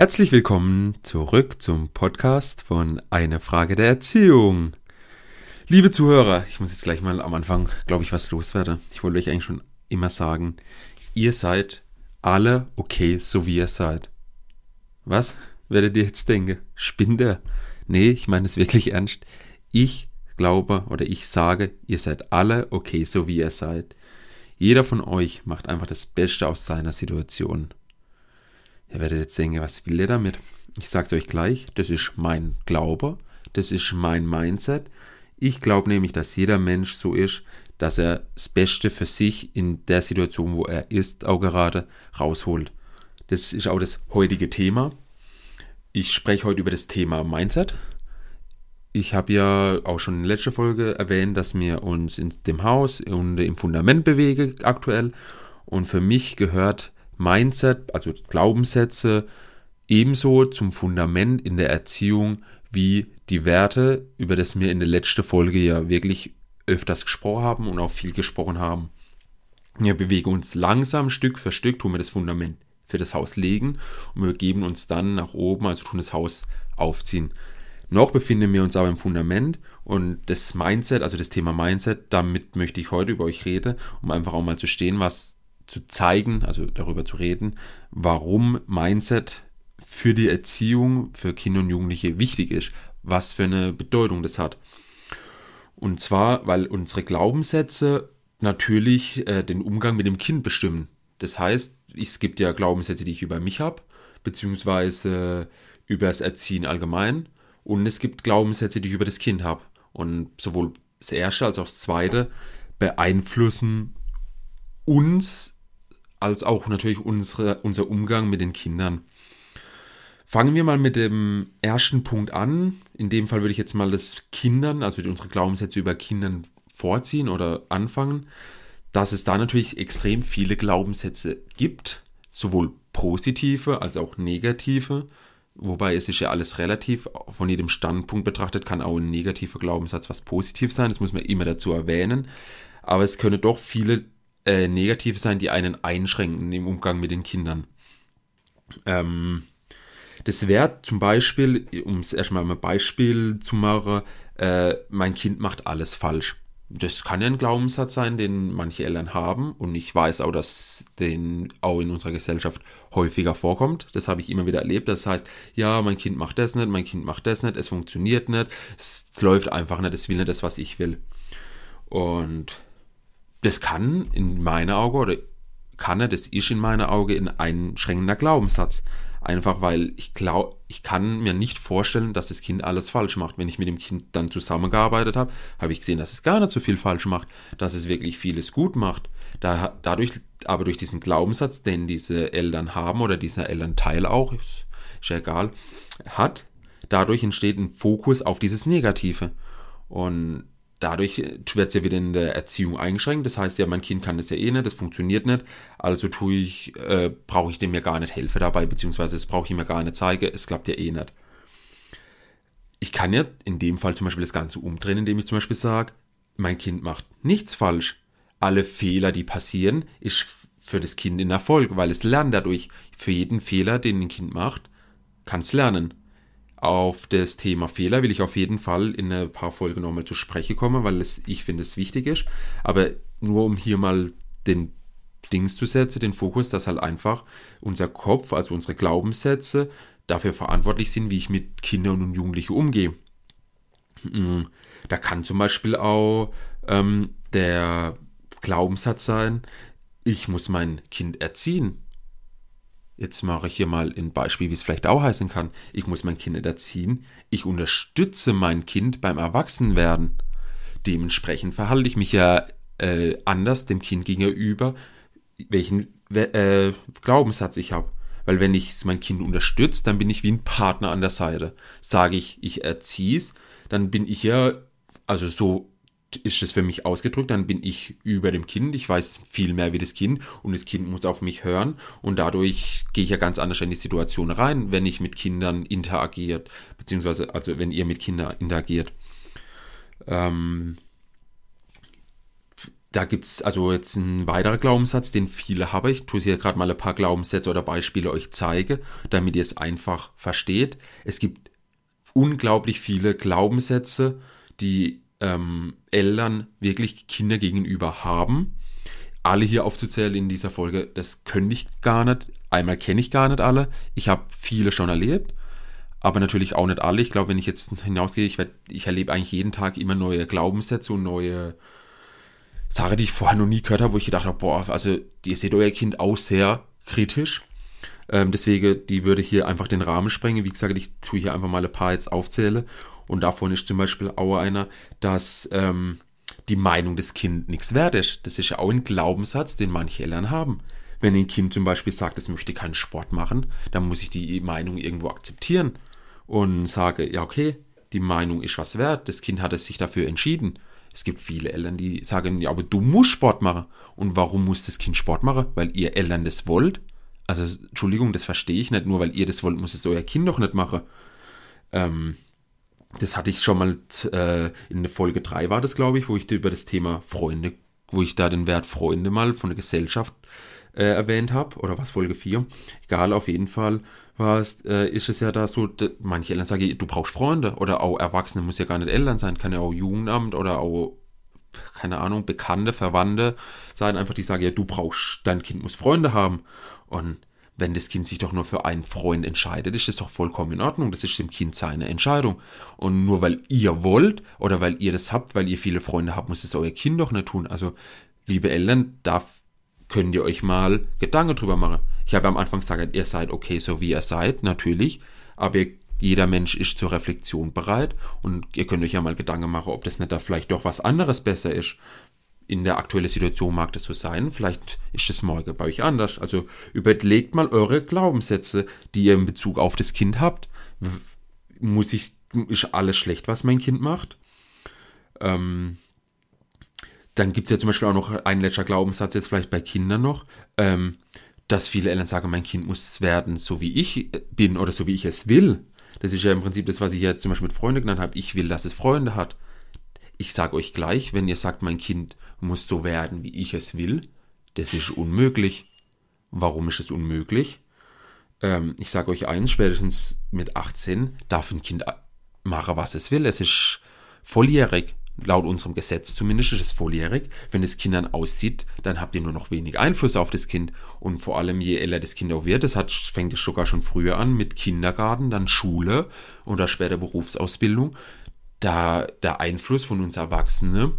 Herzlich willkommen zurück zum Podcast von Eine Frage der Erziehung. Liebe Zuhörer, ich muss jetzt gleich mal am Anfang, glaube ich, was loswerden. Ich wollte euch eigentlich schon immer sagen, ihr seid alle okay, so wie ihr seid. Was? Werdet ihr jetzt denken? Spinnt er? Nee, ich meine es wirklich ernst. Ich glaube oder ich sage, ihr seid alle okay, so wie ihr seid. Jeder von euch macht einfach das Beste aus seiner Situation. Ihr werdet jetzt denken, was will der damit? Ich sag's euch gleich, das ist mein Glaube, das ist mein Mindset. Ich glaube nämlich, dass jeder Mensch so ist, dass er das Beste für sich in der Situation, wo er ist, auch gerade rausholt. Das ist auch das heutige Thema. Ich spreche heute über das Thema Mindset. Ich habe ja auch schon in der letzten Folge erwähnt, dass wir uns in dem Haus und im Fundament bewegen aktuell. Und für mich gehört Mindset, also Glaubenssätze, ebenso zum Fundament in der Erziehung wie die Werte, über das wir in der letzten Folge ja wirklich öfters gesprochen haben und auch viel gesprochen haben. Wir bewegen uns langsam Stück für Stück, tun wir das Fundament für das Haus legen und wir geben uns dann nach oben, also tun das Haus aufziehen. Noch befinden wir uns aber im Fundament und das Mindset, also das Thema Mindset, damit möchte ich heute über euch reden, um einfach auch mal zu stehen, was zu zeigen, also darüber zu reden, warum Mindset für die Erziehung für Kinder und Jugendliche wichtig ist, was für eine Bedeutung das hat. Und zwar, weil unsere Glaubenssätze natürlich äh, den Umgang mit dem Kind bestimmen. Das heißt, es gibt ja Glaubenssätze, die ich über mich habe, beziehungsweise über das Erziehen allgemein. Und es gibt Glaubenssätze, die ich über das Kind habe. Und sowohl das erste als auch das zweite beeinflussen uns als auch natürlich unsere, unser Umgang mit den Kindern. Fangen wir mal mit dem ersten Punkt an. In dem Fall würde ich jetzt mal das Kindern, also unsere Glaubenssätze über Kindern vorziehen oder anfangen, dass es da natürlich extrem viele Glaubenssätze gibt, sowohl positive als auch negative. Wobei es ist ja alles relativ, von jedem Standpunkt betrachtet kann auch ein negativer Glaubenssatz was positiv sein, das muss man immer dazu erwähnen. Aber es können doch viele äh, negativ sein, die einen einschränken im Umgang mit den Kindern. Ähm, das wäre zum Beispiel, um es erstmal ein Beispiel zu machen, äh, mein Kind macht alles falsch. Das kann ja ein Glaubenssatz sein, den manche Eltern haben. Und ich weiß auch, dass den auch in unserer Gesellschaft häufiger vorkommt. Das habe ich immer wieder erlebt. Das heißt, ja, mein Kind macht das nicht, mein Kind macht das nicht, es funktioniert nicht, es läuft einfach nicht, es will nicht das, was ich will. Und das kann in meiner Auge oder kann er, das ist in meiner Auge ein einschränkender Glaubenssatz. Einfach weil ich glaube, ich kann mir nicht vorstellen, dass das Kind alles falsch macht. Wenn ich mit dem Kind dann zusammengearbeitet habe, habe ich gesehen, dass es gar nicht so viel falsch macht, dass es wirklich vieles gut macht. Da, dadurch, aber durch diesen Glaubenssatz, den diese Eltern haben oder dieser Elternteil auch, ist, ist ja egal, hat, dadurch entsteht ein Fokus auf dieses Negative. Und dadurch wird es ja wieder in der Erziehung eingeschränkt. Das heißt ja, mein Kind kann das ja eh nicht, das funktioniert nicht. Also tue ich, äh, brauche ich dem ja gar nicht helfen dabei, beziehungsweise es brauche ich ihm ja gar nicht zeigen, es klappt ja eh nicht. Ich kann ja in dem Fall zum Beispiel das Ganze umdrehen, indem ich zum Beispiel sage, mein Kind macht nichts falsch. Alle Fehler, die passieren, ist für das Kind ein Erfolg, weil es lernt dadurch. Für jeden Fehler, den ein Kind macht, kann es lernen. Auf das Thema Fehler will ich auf jeden Fall in ein paar Folgen nochmal zu sprechen kommen, weil es, ich finde es wichtig ist. Aber nur um hier mal den Dings zu setzen, den Fokus, dass halt einfach unser Kopf, also unsere Glaubenssätze, dafür verantwortlich sind, wie ich mit Kindern und Jugendlichen umgehe. Hm, da kann zum Beispiel auch ähm, der Glaubenssatz sein, ich muss mein Kind erziehen. Jetzt mache ich hier mal ein Beispiel, wie es vielleicht auch heißen kann. Ich muss mein Kind erziehen. Ich unterstütze mein Kind beim Erwachsenwerden. Dementsprechend verhalte ich mich ja äh, anders dem Kind gegenüber, welchen äh, Glaubenssatz ich habe. Weil wenn ich mein Kind unterstütze, dann bin ich wie ein Partner an der Seite. Sage ich, ich erziehe es, dann bin ich ja, also so ist es für mich ausgedrückt, dann bin ich über dem Kind, ich weiß viel mehr wie das Kind und das Kind muss auf mich hören und dadurch gehe ich ja ganz anders in die Situation rein, wenn ich mit Kindern interagiert, beziehungsweise also wenn ihr mit Kindern interagiert. Ähm, da gibt es also jetzt ein weiterer Glaubenssatz, den viele haben. Ich tue hier gerade mal ein paar Glaubenssätze oder Beispiele euch zeige, damit ihr es einfach versteht. Es gibt unglaublich viele Glaubenssätze, die ähm, Eltern wirklich Kinder gegenüber haben. Alle hier aufzuzählen in dieser Folge, das könnte ich gar nicht. Einmal kenne ich gar nicht alle. Ich habe viele schon erlebt, aber natürlich auch nicht alle. Ich glaube, wenn ich jetzt hinausgehe, ich, werd, ich erlebe eigentlich jeden Tag immer neue Glaubenssätze und neue Sache, die ich vorher noch nie gehört habe, wo ich gedacht habe, boah, also ihr seht euer Kind auch sehr kritisch. Ähm, deswegen, die würde hier einfach den Rahmen sprengen. Wie gesagt, ich tue hier einfach mal ein paar jetzt aufzähle. Und davon ist zum Beispiel auch einer, dass ähm, die Meinung des Kindes nichts wert ist. Das ist ja auch ein Glaubenssatz, den manche Eltern haben. Wenn ein Kind zum Beispiel sagt, es möchte keinen Sport machen, dann muss ich die Meinung irgendwo akzeptieren und sage, ja okay, die Meinung ist was wert. Das Kind hat es sich dafür entschieden. Es gibt viele Eltern, die sagen, ja, aber du musst Sport machen. Und warum muss das Kind Sport machen? Weil ihr Eltern das wollt? Also, Entschuldigung, das verstehe ich nicht. Nur weil ihr das wollt, muss es euer Kind doch nicht machen. Ähm, das hatte ich schon mal äh, in der Folge 3 war das, glaube ich, wo ich über das Thema Freunde, wo ich da den Wert Freunde mal von der Gesellschaft äh, erwähnt habe. Oder was, Folge 4? Egal, auf jeden Fall äh, ist es ja da so, manche Eltern sagen, du brauchst Freunde oder auch Erwachsene, muss ja gar nicht Eltern sein, kann ja auch Jugendamt oder auch, keine Ahnung, Bekannte, Verwandte sein, einfach die sagen, ja, du brauchst, dein Kind muss Freunde haben. Und wenn das Kind sich doch nur für einen Freund entscheidet, ist das doch vollkommen in Ordnung. Das ist dem Kind seine Entscheidung. Und nur weil ihr wollt oder weil ihr das habt, weil ihr viele Freunde habt, muss es euer Kind doch nicht tun. Also, liebe Eltern, darf könnt ihr euch mal Gedanken drüber machen. Ich habe am Anfang gesagt, ihr seid okay, so wie ihr seid, natürlich, aber jeder Mensch ist zur Reflexion bereit und ihr könnt euch ja mal Gedanken machen, ob das nicht da vielleicht doch was anderes besser ist. In der aktuellen Situation mag das so sein, vielleicht ist es morgen bei euch anders. Also überlegt mal eure Glaubenssätze, die ihr in Bezug auf das Kind habt. Muss ich, ist alles schlecht, was mein Kind macht? Ähm, dann gibt es ja zum Beispiel auch noch einen letzter Glaubenssatz, jetzt vielleicht bei Kindern noch, ähm, dass viele Eltern sagen, mein Kind muss werden, so wie ich bin oder so wie ich es will. Das ist ja im Prinzip das, was ich ja zum Beispiel mit Freunden genannt habe. Ich will, dass es Freunde hat. Ich sage euch gleich, wenn ihr sagt, mein Kind muss so werden, wie ich es will, das ist unmöglich. Warum ist es unmöglich? Ähm, ich sage euch eins, spätestens mit 18 darf ein Kind machen, was es will. Es ist volljährig laut unserem Gesetz zumindest ist es volljährig. Wenn das Kind dann auszieht, dann habt ihr nur noch wenig Einfluss auf das Kind. Und vor allem, je älter das Kind auch wird, das hat, fängt es sogar schon früher an mit Kindergarten, dann Schule oder später Berufsausbildung. Da der Einfluss von uns Erwachsenen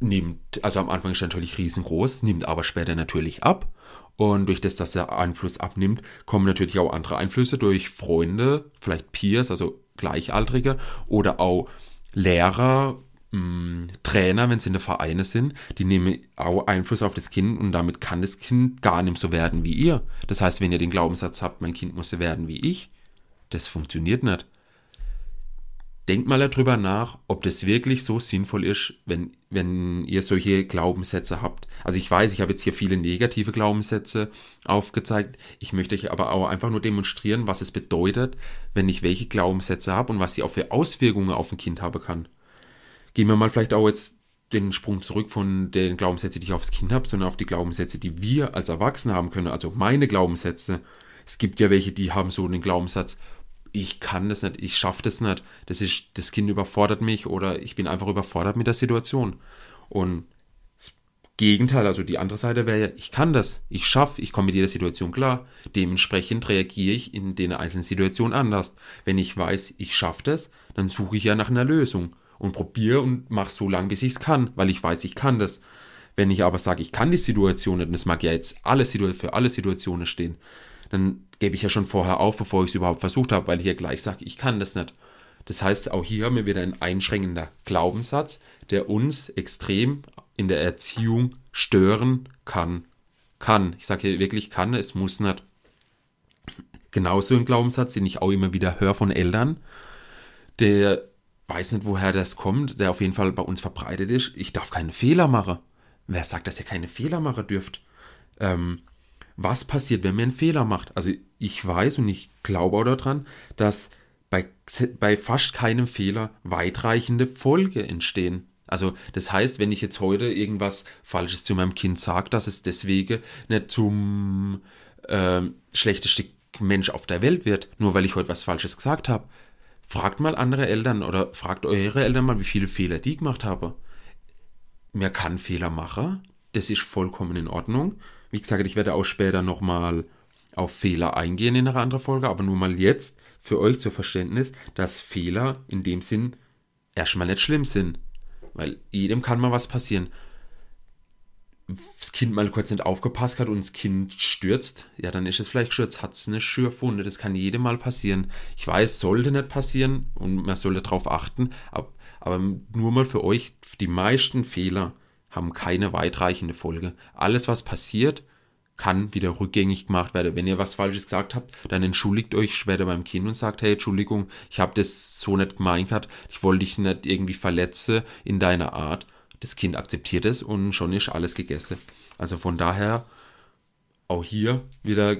nimmt, also am Anfang ist er natürlich riesengroß, nimmt aber später natürlich ab. Und durch das, dass der Einfluss abnimmt, kommen natürlich auch andere Einflüsse durch Freunde, vielleicht Peers, also Gleichaltrige oder auch Lehrer, mh, Trainer, wenn sie in der Vereine sind, die nehmen auch Einfluss auf das Kind und damit kann das Kind gar nicht so werden wie ihr. Das heißt, wenn ihr den Glaubenssatz habt, mein Kind muss so werden wie ich, das funktioniert nicht. Denkt mal darüber nach, ob das wirklich so sinnvoll ist, wenn, wenn ihr solche Glaubenssätze habt. Also ich weiß, ich habe jetzt hier viele negative Glaubenssätze aufgezeigt. Ich möchte euch aber auch einfach nur demonstrieren, was es bedeutet, wenn ich welche Glaubenssätze habe und was sie auch für Auswirkungen auf ein Kind haben kann gehen wir mal vielleicht auch jetzt den Sprung zurück von den Glaubenssätzen, die ich aufs Kind habe, sondern auf die Glaubenssätze, die wir als Erwachsene haben können. Also meine Glaubenssätze. Es gibt ja welche, die haben so einen Glaubenssatz, ich kann das nicht, ich schaffe das nicht, das ist, das Kind überfordert mich oder ich bin einfach überfordert mit der Situation. Und das Gegenteil, also die andere Seite wäre ja, ich kann das, ich schaffe, ich komme mit jeder Situation klar. Dementsprechend reagiere ich in den einzelnen Situationen anders. Wenn ich weiß, ich schaffe das, dann suche ich ja nach einer Lösung und probiere und mache so lange, bis ich es kann, weil ich weiß, ich kann das. Wenn ich aber sage, ich kann die Situation nicht, und es mag ja jetzt alle für alle Situationen stehen, dann gebe ich ja schon vorher auf, bevor ich es überhaupt versucht habe, weil ich ja gleich sage, ich kann das nicht. Das heißt, auch hier haben wir wieder ein einschränkender Glaubenssatz, der uns extrem in der Erziehung stören kann. Kann. Ich sage hier wirklich kann, es muss nicht. Genauso ein Glaubenssatz, den ich auch immer wieder höre von Eltern, der weiß nicht, woher das kommt, der auf jeden Fall bei uns verbreitet ist. Ich darf keine Fehler machen. Wer sagt, dass ihr keine Fehler machen dürft? Ähm, was passiert, wenn man einen Fehler macht? Also ich weiß und ich glaube auch daran, dass bei, bei fast keinem Fehler weitreichende Folge entstehen. Also das heißt, wenn ich jetzt heute irgendwas Falsches zu meinem Kind sage, dass es deswegen nicht zum äh, schlechtesten Mensch auf der Welt wird, nur weil ich heute was Falsches gesagt habe. Fragt mal andere Eltern oder fragt eure Eltern mal, wie viele Fehler die gemacht haben. Man kann Fehler machen, das ist vollkommen in Ordnung. Wie gesagt, ich werde auch später nochmal auf Fehler eingehen in einer anderen Folge, aber nur mal jetzt für euch zur Verständnis, dass Fehler in dem Sinn erstmal nicht schlimm sind. Weil jedem kann mal was passieren. Das Kind mal kurz nicht aufgepasst hat und das Kind stürzt, ja, dann ist es vielleicht gestürzt, hat es eine Schürfwunde, das kann jedem mal passieren. Ich weiß, sollte nicht passieren und man sollte darauf achten, aber, aber nur mal für euch, die meisten Fehler haben keine weitreichende Folge. Alles, was passiert, kann wieder rückgängig gemacht werden. Wenn ihr was Falsches gesagt habt, dann entschuldigt euch später beim Kind und sagt, hey, Entschuldigung, ich habe das so nicht gemeint gehabt, ich wollte dich nicht irgendwie verletzen in deiner Art. Das Kind akzeptiert es und schon ist alles gegessen. Also von daher auch hier wieder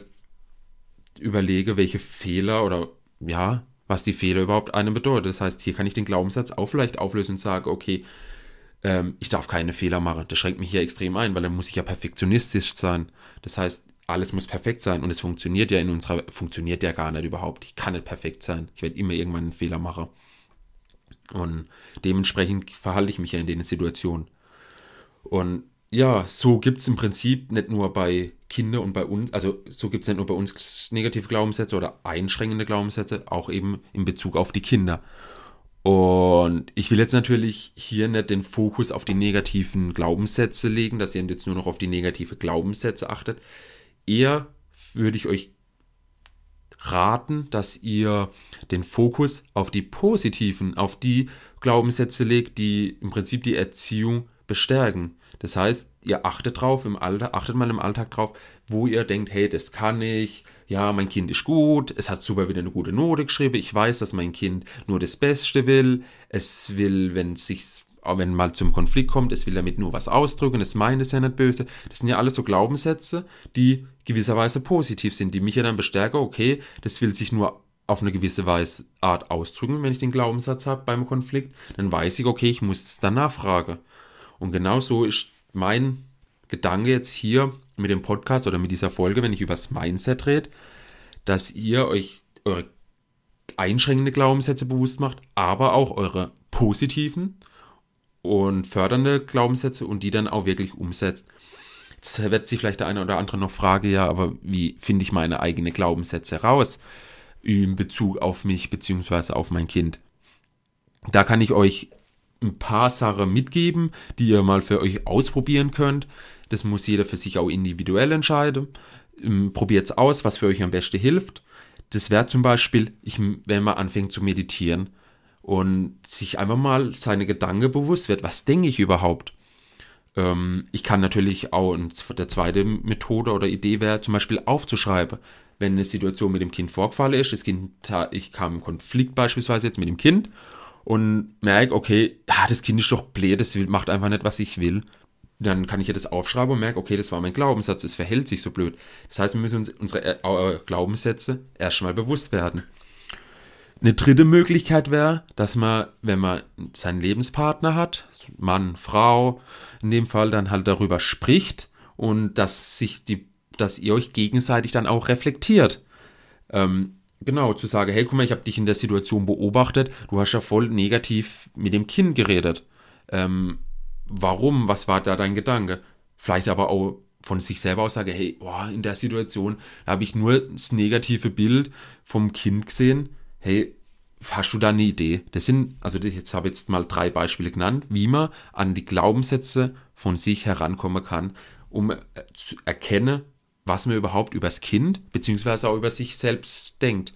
überlege, welche Fehler oder ja, was die Fehler überhaupt einem bedeuten. Das heißt, hier kann ich den Glaubenssatz auch vielleicht auflösen und sagen, okay, ähm, ich darf keine Fehler machen. Das schränkt mich hier extrem ein, weil dann muss ich ja perfektionistisch sein. Das heißt, alles muss perfekt sein und es funktioniert ja in unserer, funktioniert ja gar nicht überhaupt. Ich kann nicht perfekt sein. Ich werde immer irgendwann einen Fehler machen. Und dementsprechend verhalte ich mich ja in den Situationen. Und ja, so gibt es im Prinzip nicht nur bei Kindern und bei uns, also so gibt es nicht nur bei uns negative Glaubenssätze oder einschränkende Glaubenssätze, auch eben in Bezug auf die Kinder. Und ich will jetzt natürlich hier nicht den Fokus auf die negativen Glaubenssätze legen, dass ihr jetzt nur noch auf die negative Glaubenssätze achtet. Eher würde ich euch raten, dass ihr den Fokus auf die positiven, auf die Glaubenssätze legt, die im Prinzip die Erziehung bestärken. Das heißt, ihr achtet drauf im Alter, achtet mal im Alltag drauf, wo ihr denkt, hey, das kann ich, ja, mein Kind ist gut, es hat super wieder eine gute Note geschrieben, ich weiß, dass mein Kind nur das Beste will, es will, wenn sich wenn mal zum Konflikt kommt, es will damit nur was ausdrücken, es meint es ja nicht böse. Das sind ja alles so Glaubenssätze, die gewisserweise positiv sind, die mich ja dann bestärken, okay, das will sich nur auf eine gewisse Weise Art ausdrücken, wenn ich den Glaubenssatz habe beim Konflikt, dann weiß ich, okay, ich muss es dann nachfragen. Und genau so ist mein Gedanke jetzt hier mit dem Podcast oder mit dieser Folge, wenn ich über das Mindset rede, dass ihr euch eure einschränkende Glaubenssätze bewusst macht, aber auch eure positiven und fördernde Glaubenssätze und die dann auch wirklich umsetzt. Jetzt wird sich vielleicht der eine oder andere noch fragen, ja, aber wie finde ich meine eigenen Glaubenssätze raus in Bezug auf mich bzw. auf mein Kind? Da kann ich euch ein paar Sachen mitgeben, die ihr mal für euch ausprobieren könnt. Das muss jeder für sich auch individuell entscheiden. Ähm, Probiert es aus, was für euch am besten hilft. Das wäre zum Beispiel, ich, wenn man anfängt zu meditieren und sich einfach mal seine Gedanken bewusst wird, was denke ich überhaupt? Ähm, ich kann natürlich auch, der zweite Methode oder Idee wäre zum Beispiel aufzuschreiben, wenn eine Situation mit dem Kind vorgefallen ist, das Kind, ich kam im Konflikt beispielsweise jetzt mit dem Kind und merke, okay, ja, das Kind ist doch blöd, das macht einfach nicht, was ich will, dann kann ich ja das aufschreiben und merke, okay, das war mein Glaubenssatz, es verhält sich so blöd. Das heißt, wir müssen uns unsere äh, Glaubenssätze erstmal bewusst werden. Eine dritte Möglichkeit wäre, dass man, wenn man seinen Lebenspartner hat, Mann, Frau, in dem Fall dann halt darüber spricht und dass sich die, dass ihr euch gegenseitig dann auch reflektiert. Ähm, Genau, zu sagen, hey, guck mal, ich habe dich in der Situation beobachtet, du hast ja voll negativ mit dem Kind geredet. Ähm, warum? Was war da dein Gedanke? Vielleicht aber auch von sich selber aus sage, hey, boah, in der Situation habe ich nur das negative Bild vom Kind gesehen. Hey, hast du da eine Idee? Das sind, also jetzt habe ich jetzt mal drei Beispiele genannt, wie man an die Glaubenssätze von sich herankommen kann, um äh, zu erkennen, was man überhaupt übers Kind beziehungsweise auch über sich selbst denkt.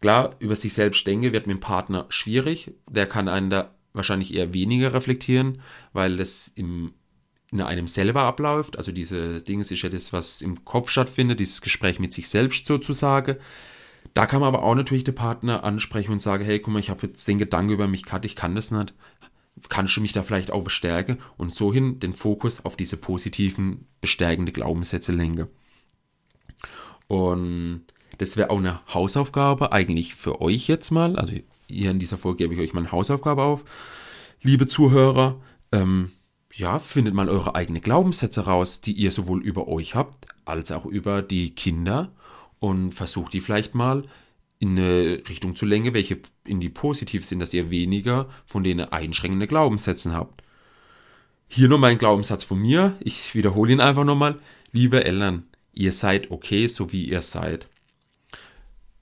Klar, über sich selbst denke wird mit dem Partner schwierig. Der kann einen da wahrscheinlich eher weniger reflektieren, weil das im, in einem selber abläuft. Also diese Dinge ist ja das, was im Kopf stattfindet, dieses Gespräch mit sich selbst sozusagen. Da kann man aber auch natürlich den Partner ansprechen und sagen, hey, guck mal, ich habe jetzt den Gedanken über mich gehabt, ich kann das nicht. Kannst du mich da vielleicht auch bestärken und so hin den Fokus auf diese positiven, bestärkende Glaubenssätze lenken. Und das wäre auch eine Hausaufgabe eigentlich für euch jetzt mal. Also hier in dieser Folge gebe ich euch mal eine Hausaufgabe auf. Liebe Zuhörer, ähm, ja, findet mal eure eigenen Glaubenssätze raus, die ihr sowohl über euch habt, als auch über die Kinder und versucht die vielleicht mal in eine Richtung zu lenken, welche in die positiv sind, dass ihr weniger von denen einschränkende Glaubenssätzen habt. Hier noch mein Glaubenssatz von mir. Ich wiederhole ihn einfach nochmal. Liebe Eltern, ihr seid okay, so wie ihr seid.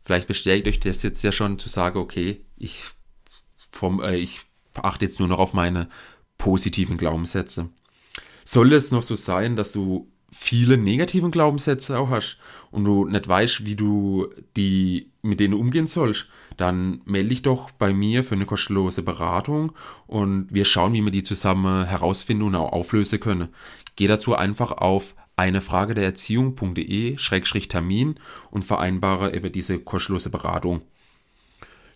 Vielleicht bestätigt euch das jetzt ja schon zu sagen, okay, ich, vom, äh, ich achte jetzt nur noch auf meine positiven Glaubenssätze. Soll es noch so sein, dass du viele negativen Glaubenssätze auch hast und du nicht weißt, wie du die mit denen umgehen sollst, dann melde dich doch bei mir für eine kostenlose Beratung und wir schauen, wie wir die zusammen herausfinden und auch auflösen können. Geh dazu einfach auf eine Frage der Erziehung.de-termin und vereinbare eben diese kostenlose Beratung.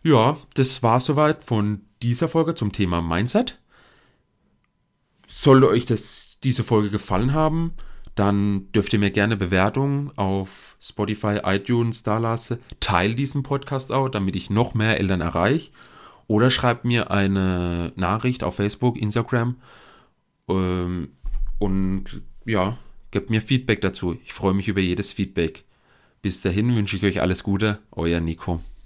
Ja, das war soweit von dieser Folge zum Thema Mindset. Sollte euch das, diese Folge gefallen haben, dann dürft ihr mir gerne Bewertungen auf Spotify, iTunes da lassen. Teil diesen Podcast auch, damit ich noch mehr Eltern erreiche. Oder schreibt mir eine Nachricht auf Facebook, Instagram. Ähm, und ja, gebt mir Feedback dazu. Ich freue mich über jedes Feedback. Bis dahin wünsche ich euch alles Gute, euer Nico.